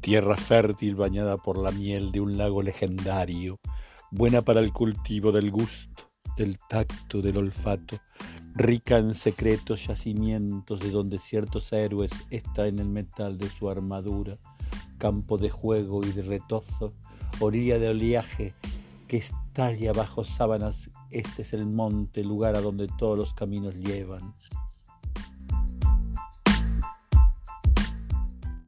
Tierra fértil bañada por la miel de un lago legendario, buena para el cultivo del gusto, del tacto, del olfato, rica en secretos yacimientos de donde ciertos héroes están en el metal de su armadura, campo de juego y de retozo, orilla de oleaje que estalla bajo sábanas, este es el monte, lugar a donde todos los caminos llevan.